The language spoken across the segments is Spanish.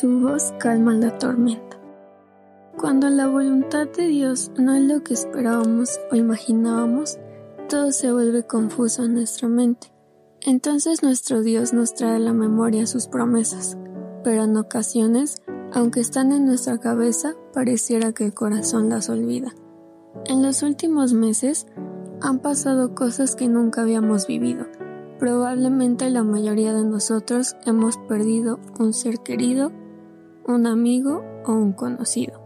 Su voz calma la tormenta. Cuando la voluntad de Dios no es lo que esperábamos o imaginábamos, todo se vuelve confuso en nuestra mente. Entonces nuestro Dios nos trae a la memoria sus promesas, pero en ocasiones, aunque están en nuestra cabeza, pareciera que el corazón las olvida. En los últimos meses han pasado cosas que nunca habíamos vivido. Probablemente la mayoría de nosotros hemos perdido un ser querido, un amigo o un conocido.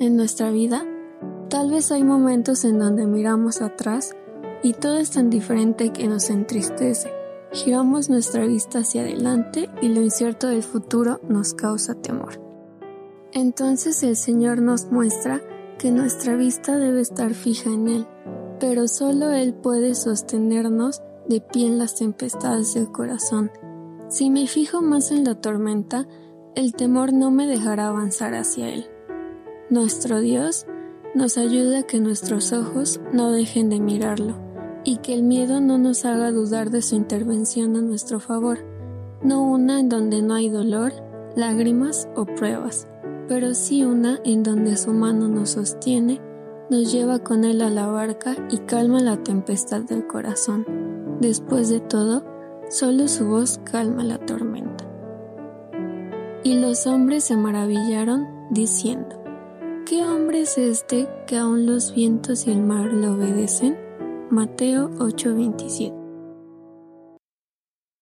En nuestra vida, tal vez hay momentos en donde miramos atrás y todo es tan diferente que nos entristece. Giramos nuestra vista hacia adelante y lo incierto del futuro nos causa temor. Entonces el Señor nos muestra que nuestra vista debe estar fija en Él, pero solo Él puede sostenernos de pie en las tempestades del corazón. Si me fijo más en la tormenta, el temor no me dejará avanzar hacia Él. Nuestro Dios nos ayuda a que nuestros ojos no dejen de mirarlo y que el miedo no nos haga dudar de su intervención a nuestro favor, no una en donde no hay dolor, lágrimas o pruebas, pero sí una en donde su mano nos sostiene, nos lleva con él a la barca y calma la tempestad del corazón. Después de todo, solo su voz calma la tormenta. Y los hombres se maravillaron, diciendo, ¿Qué hombre es este que aun los vientos y el mar le obedecen? Mateo 8:27